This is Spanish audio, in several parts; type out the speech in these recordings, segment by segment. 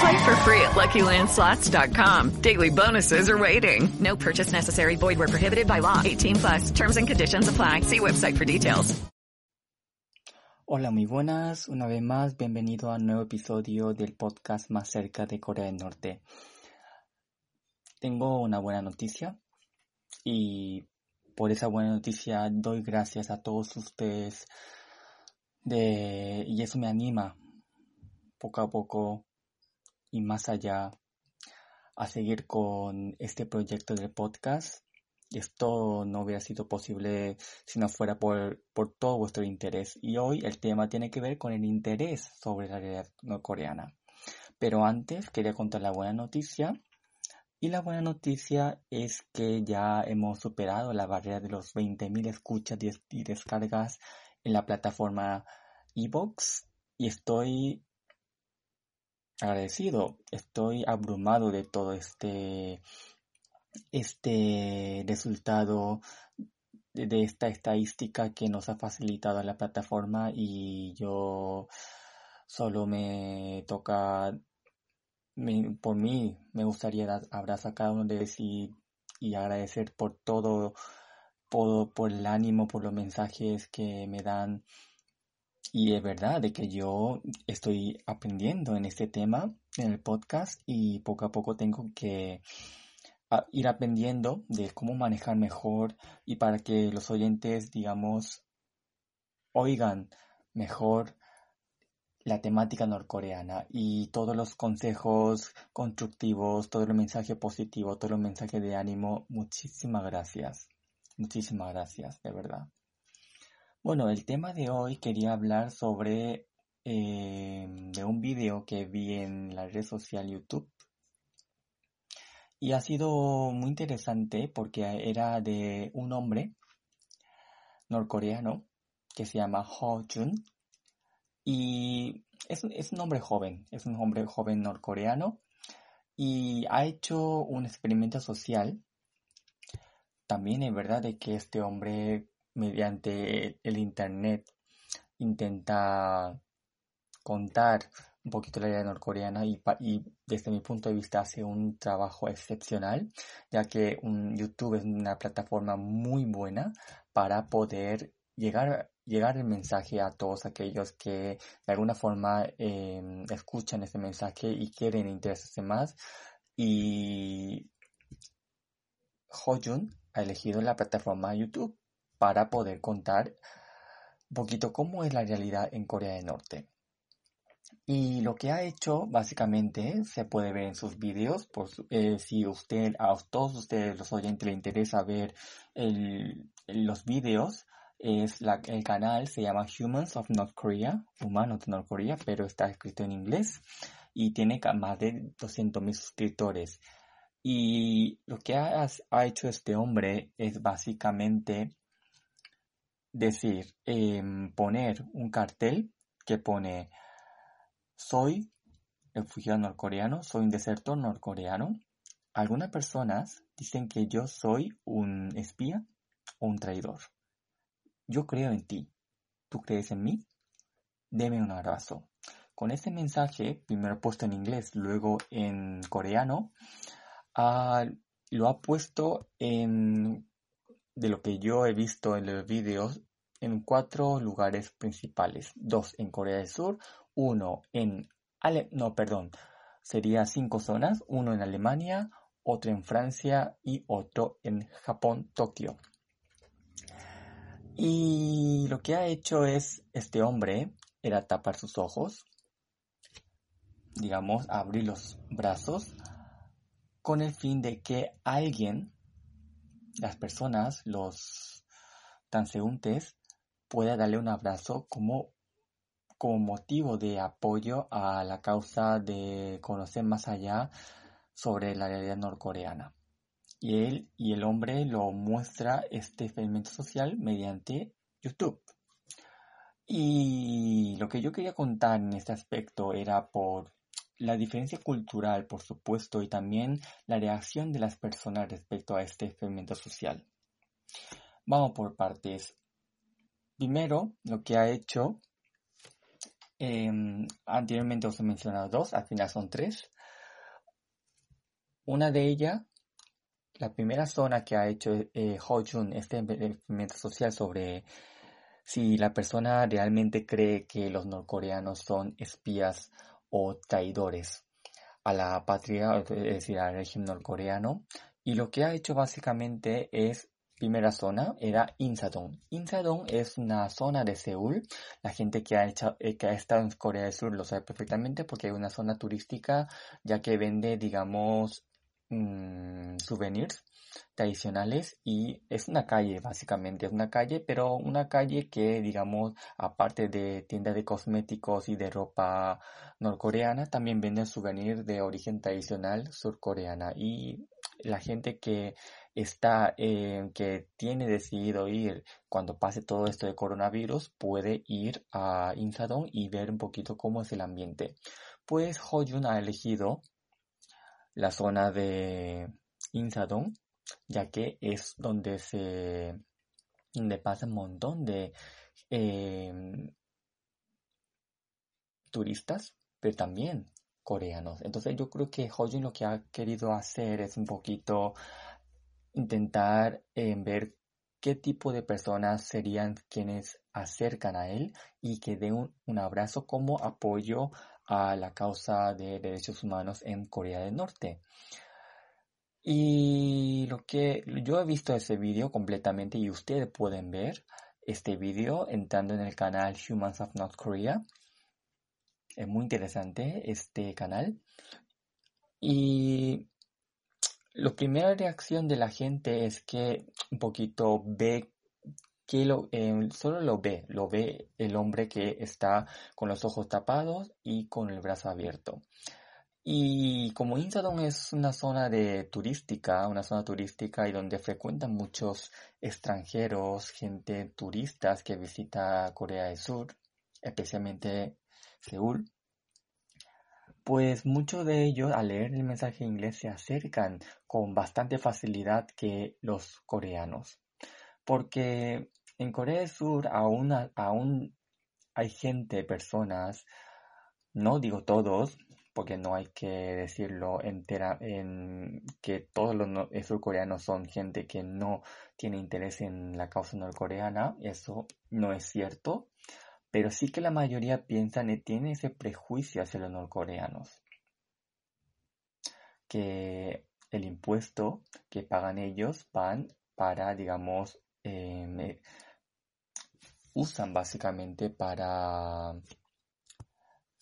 Play for free at LuckyLandSlots.com. Daily bonuses are waiting. No purchase necessary. Void where prohibited by law. 18 plus. Terms and conditions apply. See website for details. Hola, muy buenas. Una vez más, bienvenido a un nuevo episodio del podcast más cerca de Corea del Norte. Tengo una buena noticia y por esa buena noticia doy gracias a todos ustedes de, y eso me anima poco a poco y más allá a seguir con este proyecto del podcast. Esto no hubiera sido posible si no fuera por, por todo vuestro interés. Y hoy el tema tiene que ver con el interés sobre la realidad norcoreana. Pero antes quería contar la buena noticia. Y la buena noticia es que ya hemos superado la barrera de los 20.000 escuchas y descargas en la plataforma Evox. Y estoy agradecido, estoy abrumado de todo este, este resultado de, esta estadística que nos ha facilitado la plataforma y yo solo me toca, por mí me gustaría abrazar a cada uno de ellos y, y agradecer por todo, por, por el ánimo, por los mensajes que me dan y es verdad de que yo estoy aprendiendo en este tema, en el podcast, y poco a poco tengo que ah, ir aprendiendo de cómo manejar mejor y para que los oyentes, digamos, oigan mejor la temática norcoreana y todos los consejos constructivos, todo el mensaje positivo, todo el mensaje de ánimo. Muchísimas gracias. Muchísimas gracias, de verdad. Bueno, el tema de hoy quería hablar sobre eh, de un video que vi en la red social YouTube y ha sido muy interesante porque era de un hombre norcoreano que se llama Ho Jun y es, es un hombre joven, es un hombre joven norcoreano y ha hecho un experimento social. También es verdad de que este hombre mediante el Internet intenta contar un poquito la idea norcoreana y, y, desde mi punto de vista hace un trabajo excepcional, ya que un YouTube es una plataforma muy buena para poder llegar, llegar el mensaje a todos aquellos que de alguna forma em, escuchan ese mensaje y quieren interesarse más. Y Hojun ha elegido la plataforma YouTube para poder contar un poquito cómo es la realidad en Corea del Norte. Y lo que ha hecho, básicamente, se puede ver en sus vídeos. Eh, si usted, a todos ustedes, los oyentes, les interesa ver los vídeos, es el canal se llama Humans of North Korea, Humanos de North Korea, pero está escrito en inglés y tiene más de 200.000 suscriptores. Y lo que ha hecho este hombre es básicamente decir, em, poner un cartel que pone soy refugiado norcoreano, soy un desertor norcoreano. Algunas personas dicen que yo soy un espía o un traidor. Yo creo en ti. ¿Tú crees en mí? Deme un abrazo. Con ese mensaje, primero puesto en inglés, luego en coreano, ah, lo ha puesto en de lo que yo he visto en los vídeos en cuatro lugares principales, dos en Corea del Sur, uno en Ale no, perdón, sería cinco zonas, uno en Alemania, otro en Francia y otro en Japón, Tokio. Y lo que ha hecho es este hombre era tapar sus ojos, digamos, abrir los brazos con el fin de que alguien, las personas, los transeúntes, pueda darle un abrazo como, como motivo de apoyo a la causa de conocer más allá sobre la realidad norcoreana. Y él y el hombre lo muestra este experimento social mediante YouTube. Y lo que yo quería contar en este aspecto era por la diferencia cultural, por supuesto, y también la reacción de las personas respecto a este experimento social. Vamos por partes. Primero, lo que ha hecho, em, anteriormente os he mencionado dos, al final son tres. Una de ellas, la primera zona que ha hecho eh, Ho Jun, este experimento social sobre si la persona realmente cree que los norcoreanos son espías o traidores a la patria, es decir, al régimen norcoreano. Y lo que ha hecho básicamente es, primera zona, era Insadong. Insadong es una zona de Seúl. La gente que ha, hecho, eh, que ha estado en Corea del Sur lo sabe perfectamente porque es una zona turística ya que vende, digamos, mmm, souvenirs tradicionales y es una calle básicamente, es una calle, pero una calle que digamos aparte de tiendas de cosméticos y de ropa norcoreana, también venden souvenirs de origen tradicional surcoreana y la gente que está, eh, que tiene decidido ir cuando pase todo esto de coronavirus, puede ir a Insadong y ver un poquito cómo es el ambiente. Pues Hoyun ha elegido la zona de Insadong ya que es donde se donde pasa un montón de em, turistas, pero también coreanos. Entonces yo creo que Hojin lo que ha querido hacer es un poquito intentar em, ver qué tipo de personas serían quienes acercan a él y que den un, un abrazo como apoyo a la causa de derechos humanos en Corea del Norte. Y lo que yo he visto ese vídeo completamente y ustedes pueden ver este vídeo entrando en el canal Humans of North Korea. Es muy interesante este canal. Y la primera reacción de la gente es que un poquito ve que lo, eh, solo lo ve, lo ve el hombre que está con los ojos tapados y con el brazo abierto. Y como Insadong es una zona de turística, una zona turística y donde frecuentan muchos extranjeros, gente turistas que visita Corea del Sur, especialmente Seúl, pues muchos de ellos al leer el mensaje en inglés se acercan con bastante facilidad que los coreanos. Porque en Corea del Sur aún, aún hay gente, personas, no digo todos, porque no hay que decirlo entera en que todos los surcoreanos son gente que no tiene interés en la causa norcoreana, eso no es cierto, pero sí que la mayoría piensan y tiene ese prejuicio hacia los norcoreanos, que el impuesto que pagan ellos van para, digamos, em, eh, usan básicamente para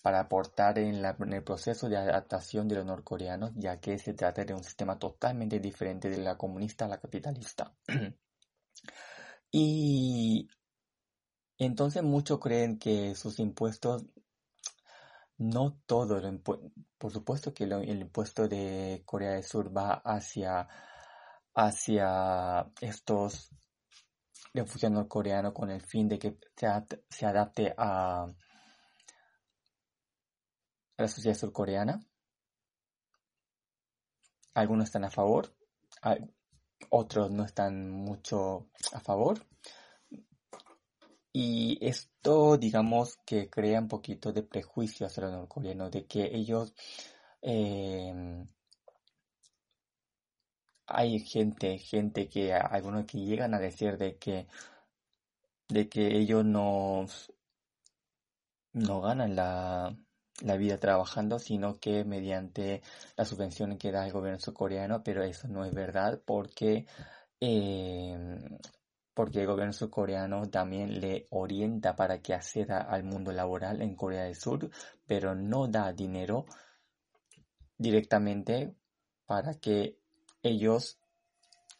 para aportar en, el proceso de adaptación de los norcoreanos, ya que se trata de un sistema totalmente diferente de la comunista a la capitalista. y entonces muchos creen que sus impuestos, no todo, por supuesto que el impuesto de Corea del Sur va hacia, hacia estos refugiados norcoreanos con el fin de que se adapte a la sociedad surcoreana. Algunos están a favor, otros no están mucho a favor. Y esto, digamos, que crea un poquito de prejuicio hacia los norcoreanos, de que ellos... Em, hay gente, gente que, algunos que llegan a decir de que, de que ellos no, no ganan la, la vida trabajando, sino que mediante la subvención que da el gobierno surcoreano, pero eso no es verdad porque, em, porque el gobierno surcoreano también le orienta para que acceda al mundo laboral en Corea del Sur, pero no da dinero directamente para que ellos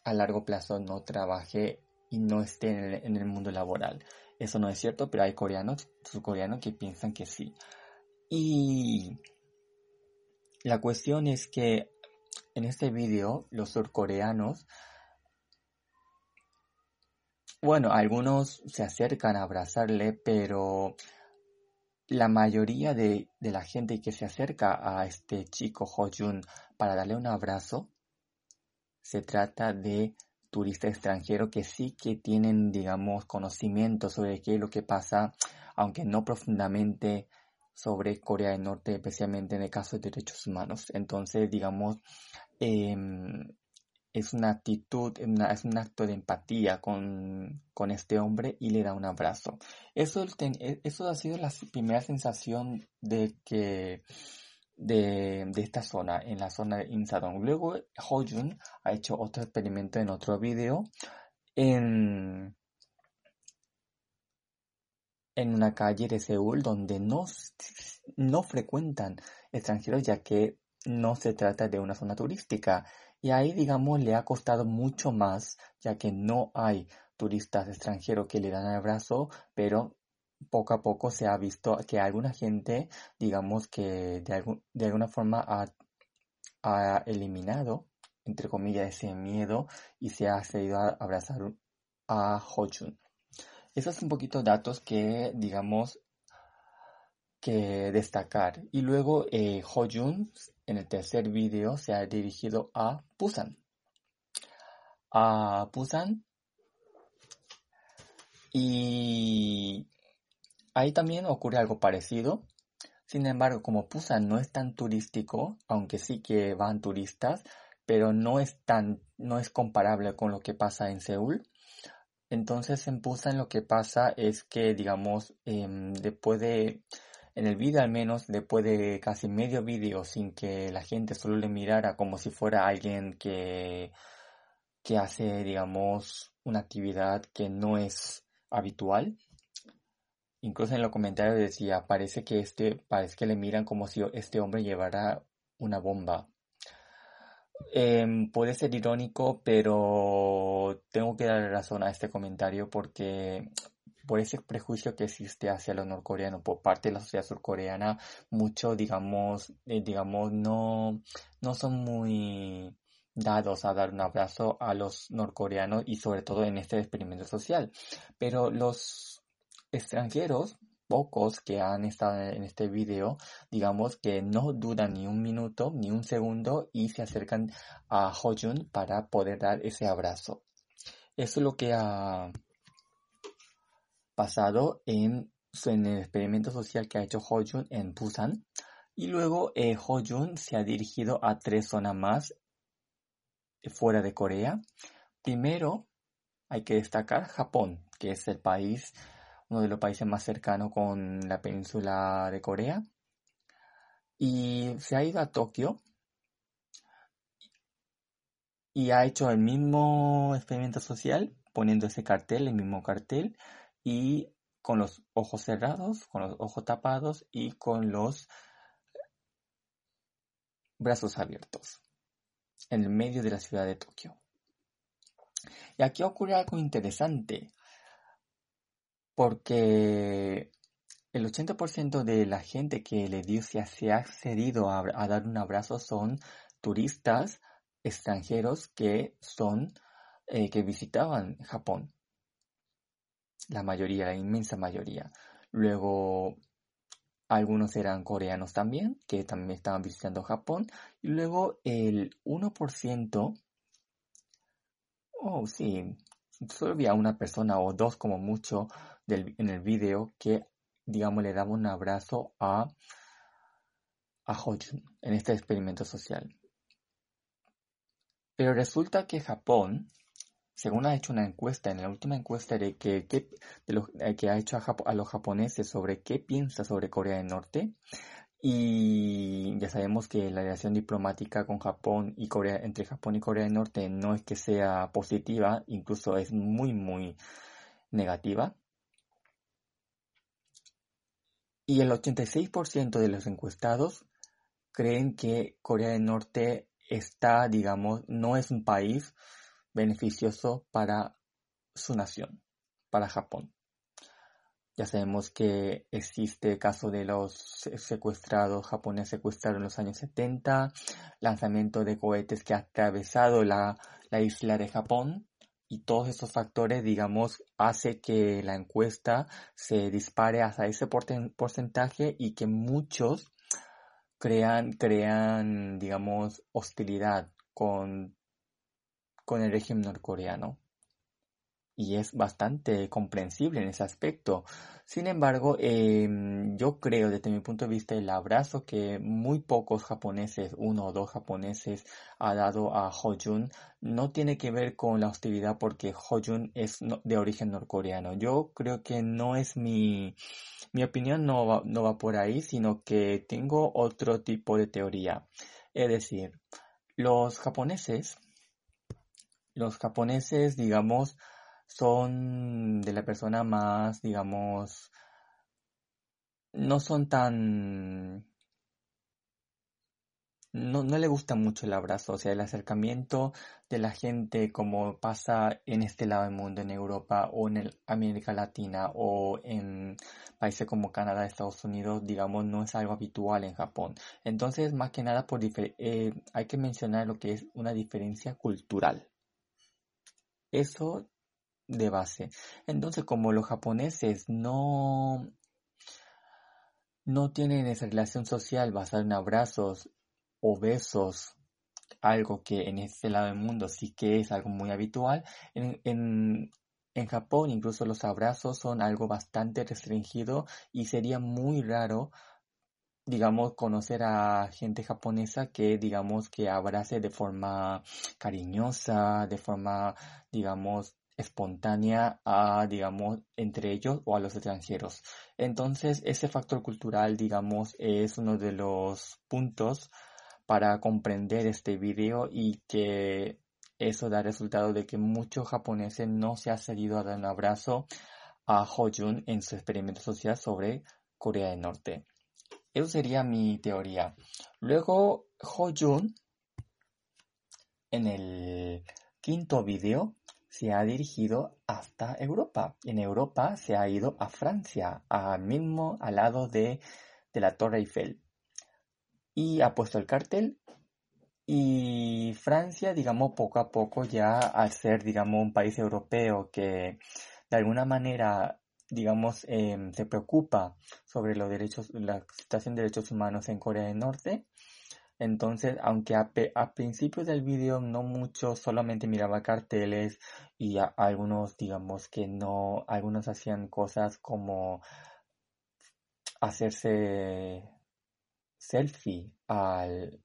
a largo plazo no trabaje y no esté en el, en el mundo laboral. Eso no es cierto, pero hay coreanos, surcoreanos que piensan que sí. Y la cuestión es que en este vídeo los surcoreanos, bueno, algunos se acercan a abrazarle, pero la mayoría de, de la gente que se acerca a este chico Hojun para darle un abrazo, se trata de turistas extranjeros que sí que tienen, digamos, conocimiento sobre qué es lo que pasa, aunque no profundamente sobre Corea del Norte, especialmente en el caso de derechos humanos. Entonces, digamos, em, es una actitud, es un acto de empatía con, con, este hombre y le da un abrazo. Eso, e, eso ha sido la primera sensación de que de, de esta zona, en la zona de Insadong. Luego, Hojun ha hecho otro experimento en otro video en, en una calle de Seúl donde no, no frecuentan extranjeros ya que no se trata de una zona turística. Y ahí, digamos, le ha costado mucho más ya que no hay turistas extranjeros que le dan abrazo, pero poco a poco se ha visto que alguna gente, digamos que de, de alguna forma ha, ha, eliminado, entre comillas, ese miedo y se ha seguido a abrazar a Hojun. Esos son un poquito datos que, digamos, que destacar. Y luego eh, Hojun en el tercer video se ha dirigido a Busan. A Busan. Y ahí también ocurre algo parecido. Sin embargo, como Busan no es tan turístico, aunque sí que van turistas, pero no es tan, no es comparable con lo que pasa en Seúl. Entonces en Busan lo que pasa es que, digamos, em, después de, en el vídeo al menos, después de casi medio vídeo sin que la gente solo le mirara como si fuera alguien que, que hace, digamos, una actividad que no es habitual. Incluso en los comentarios decía, parece que este, parece que le miran como si este hombre llevara una bomba. Em, puede ser irónico, pero tengo que dar razón a este comentario porque por ese prejuicio que existe hacia los norcoreanos por parte de la sociedad surcoreana, muchos, digamos, eh, digamos, no, no son muy dados a dar un abrazo a los norcoreanos y sobre todo en este experimento social. Pero los extranjeros pocos que han estado en este video, digamos que no dudan ni un minuto, ni un segundo y se acercan a Hojun para poder dar ese abrazo. Eso es lo que ha pasado en, en el experimento social que ha hecho Hojun en Busan. Y luego eh, Hojun se ha dirigido a tres zonas más fuera de Corea. Primero, hay que destacar Japón, que es el país uno de los países más cercanos con la península de Corea. Y se ha ido a Tokio y ha hecho el mismo experimento social, poniendo ese cartel, el mismo cartel, y con los ojos cerrados, con los ojos tapados y con los brazos abiertos, en el medio de la ciudad de Tokio. Y aquí ocurre algo interesante porque el 80% de la gente que le dio se ha accedido a, dar un abrazo son turistas extranjeros que son eh, que visitaban Japón. La mayoría, la inmensa mayoría. Luego algunos eran coreanos también, que también estaban visitando Japón. Y luego el 1%, oh sí, solo había una persona o dos como mucho en el video que, digamos, le daba un abrazo a, a Hojun en este experimento social. Pero resulta que Japón, según ha hecho una encuesta, en la última encuesta de que, lo, eh, que ha hecho a, a, los japoneses sobre qué piensa sobre Corea del Norte, Y ya sabemos que la relación diplomática con Japón y Corea, entre Japón y Corea del Norte no es que sea positiva, incluso es muy, muy negativa. Y el 86% de los encuestados creen que Corea del Norte está, digamos, no es un país beneficioso para su nación, para Japón. Ya sabemos que existe el caso de los secuestrados japoneses secuestrados en los años 70, lanzamiento de cohetes que ha atravesado la, la isla de Japón y todos esos factores, digamos, hace que la encuesta se dispare hasta ese porcentaje y que muchos crean, crean, digamos, hostilidad con, con el régimen norcoreano y es bastante comprensible en ese aspecto. Sin embargo, em, yo creo desde mi punto de vista el abrazo que muy pocos japoneses, uno o dos japoneses, ha dado a Hojun no tiene que ver con la hostilidad porque Hojun es de origen norcoreano. Yo creo que no es mi, mi opinión no va, no va por ahí, sino que tengo otro tipo de teoría. Es decir, los japoneses, los japoneses, digamos, son de la persona más, digamos, no son tan... No, no le gusta mucho el abrazo, o sea, el acercamiento de la gente como pasa en este lado del mundo, en Europa o en América Latina o en países como Canadá, Estados Unidos, digamos, no es algo habitual en Japón. Entonces, más que nada, por eh, hay que mencionar lo que es una diferencia cultural. Eso de base. Entonces, como los japoneses no, no tienen esa relación social basada en abrazos o besos, algo que en este lado del mundo sí que es algo muy habitual, en, en, en Japón incluso los abrazos son algo bastante restringido y sería muy raro digamos, conocer a gente japonesa que, digamos, que abrace de forma cariñosa, de forma, digamos, espontánea a, digamos, entre ellos o a los extranjeros. Entonces, ese factor cultural, digamos, es uno de los puntos para comprender este video y que eso da resultado de que muchos japoneses no se ha salido a dar un abrazo a Hojun en su experimento social sobre Corea del Norte. Eso sería mi teoría. Luego, Hojun, en el quinto video, se ha dirigido hasta Europa. En Europa se ha ido a Francia, al mismo al lado de, de la Torre Eiffel. Y ha puesto el cartel. Y Francia, digamos, poco a poco ya al ser, digamos, un país europeo que de alguna manera, digamos, em, se preocupa sobre los derechos, la situación de derechos humanos en Corea del Norte, entonces, aunque a, principio del video no mucho, solamente miraba carteles y algunos, digamos que no, algunos hacían cosas como hacerse selfie al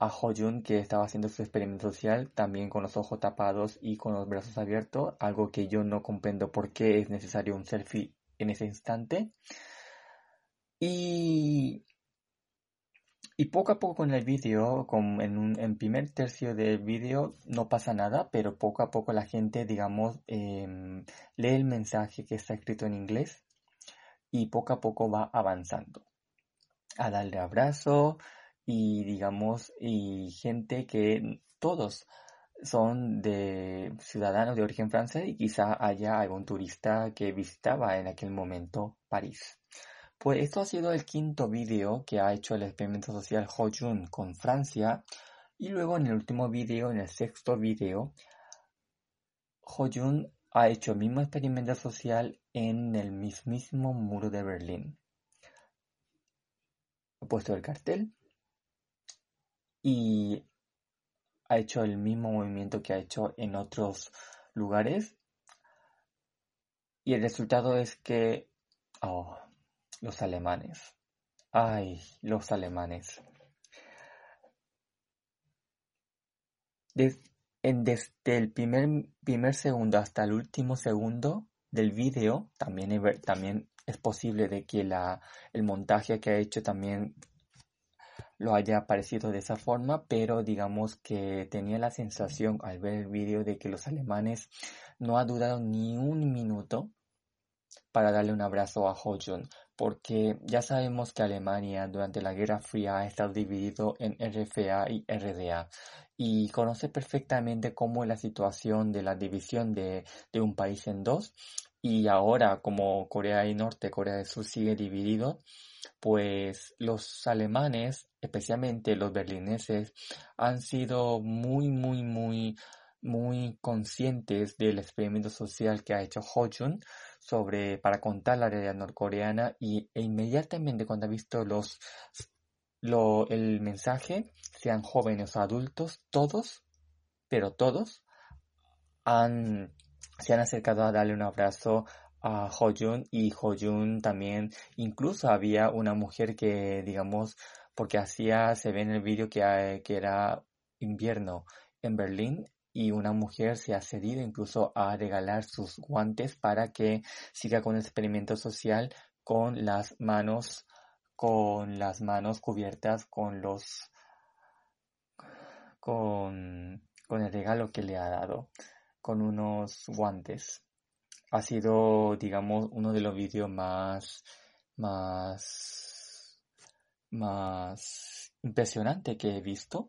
a Hoyun que estaba haciendo su experimento social también con los ojos tapados y con los brazos abiertos, algo que yo no comprendo por qué es necesario un selfie en ese instante. Y y poco a poco con el vídeo, en un primer tercio del vídeo no pasa nada, pero poco a poco la gente, digamos, em, lee el mensaje que está escrito en inglés y poco a poco va avanzando a darle abrazo y digamos, y gente que todos son de ciudadanos de origen francés y quizá haya algún turista que visitaba en aquel momento París. Pues esto ha sido el quinto vídeo que ha hecho el experimento social Ho-Jun con Francia. Y luego en el último vídeo, en el sexto vídeo, Ho-Jun ha hecho el mismo experimento social en el mismísimo muro de Berlín. Ha puesto el cartel y ha hecho el mismo movimiento que ha hecho en otros lugares. Y el resultado es que... Oh, los alemanes. Ay, los alemanes. en, desde el primer, primer segundo hasta el último segundo del vídeo, también, también es posible de que la, el montaje que ha hecho también lo haya parecido de esa forma, pero digamos que tenía la sensación al ver el vídeo de que los alemanes no ha dudado ni un minuto para darle un abrazo a Hojun, porque ya sabemos que Alemania durante la Guerra Fría ha estado dividido en RFA y RDA y conoce perfectamente cómo es la situación de la división de, un país en dos y ahora como Corea del Norte, Corea del Sur sigue dividido, pues los alemanes, especialmente los berlineses, han sido muy, muy, muy, muy conscientes del experimento social que ha hecho Hojun sobre para contar la realidad norcoreana y e inmediatamente cuando ha visto los lo, el mensaje, sean jóvenes o adultos, todos, pero todos han se han acercado a darle un abrazo a Hojun y Hojun también, incluso había una mujer que, digamos, porque hacía, se ve en el vídeo que, eh, que era invierno en Berlín y una mujer se ha cedido incluso a regalar sus guantes para que siga con el experimento social con las manos con las manos cubiertas con los con, con el regalo que le ha dado con unos guantes. Ha sido, digamos, uno de los vídeos más, más, más impresionante que he visto,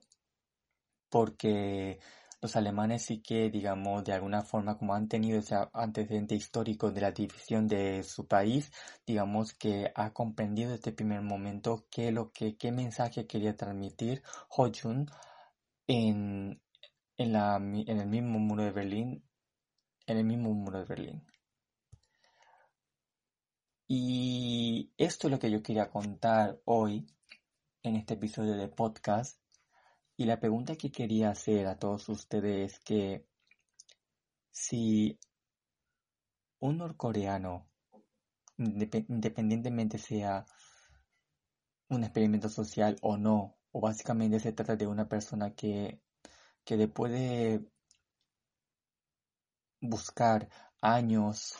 porque los alemanes sí que, digamos, de alguna forma, como han tenido ese antecedente histórico de la división de su país, digamos que ha comprendido este primer momento qué lo que, qué mensaje quería transmitir Hojun en, en, la, en el mismo muro de Berlín, en el mismo muro de Berlín. Y esto es lo que yo quería contar hoy en este episodio de podcast. Y la pregunta que quería hacer a todos ustedes es que si un norcoreano, independientemente sea un experimento social o no, o básicamente se trata de una persona que, que después de buscar años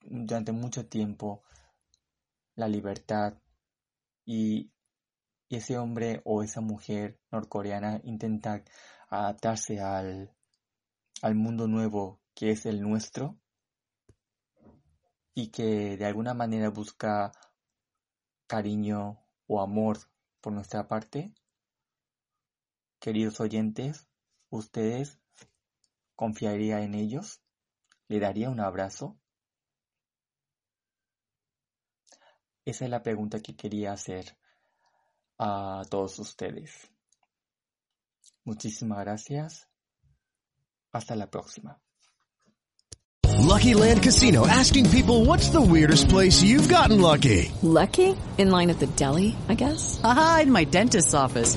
durante mucho tiempo la libertad y, ese hombre o esa mujer norcoreana intenta adaptarse al, al mundo nuevo que es el nuestro y que de alguna manera busca cariño o amor por nuestra parte. Queridos oyentes, ¿ustedes confiaría en ellos? ¿Le daría un abrazo? Esa es la pregunta que quería hacer a todos ustedes. Muchísimas gracias. Hasta la próxima. Lucky Land Casino asking people what's the weirdest place you've gotten lucky? Lucky? In line at the deli, I guess? Aha, in my dentist's office.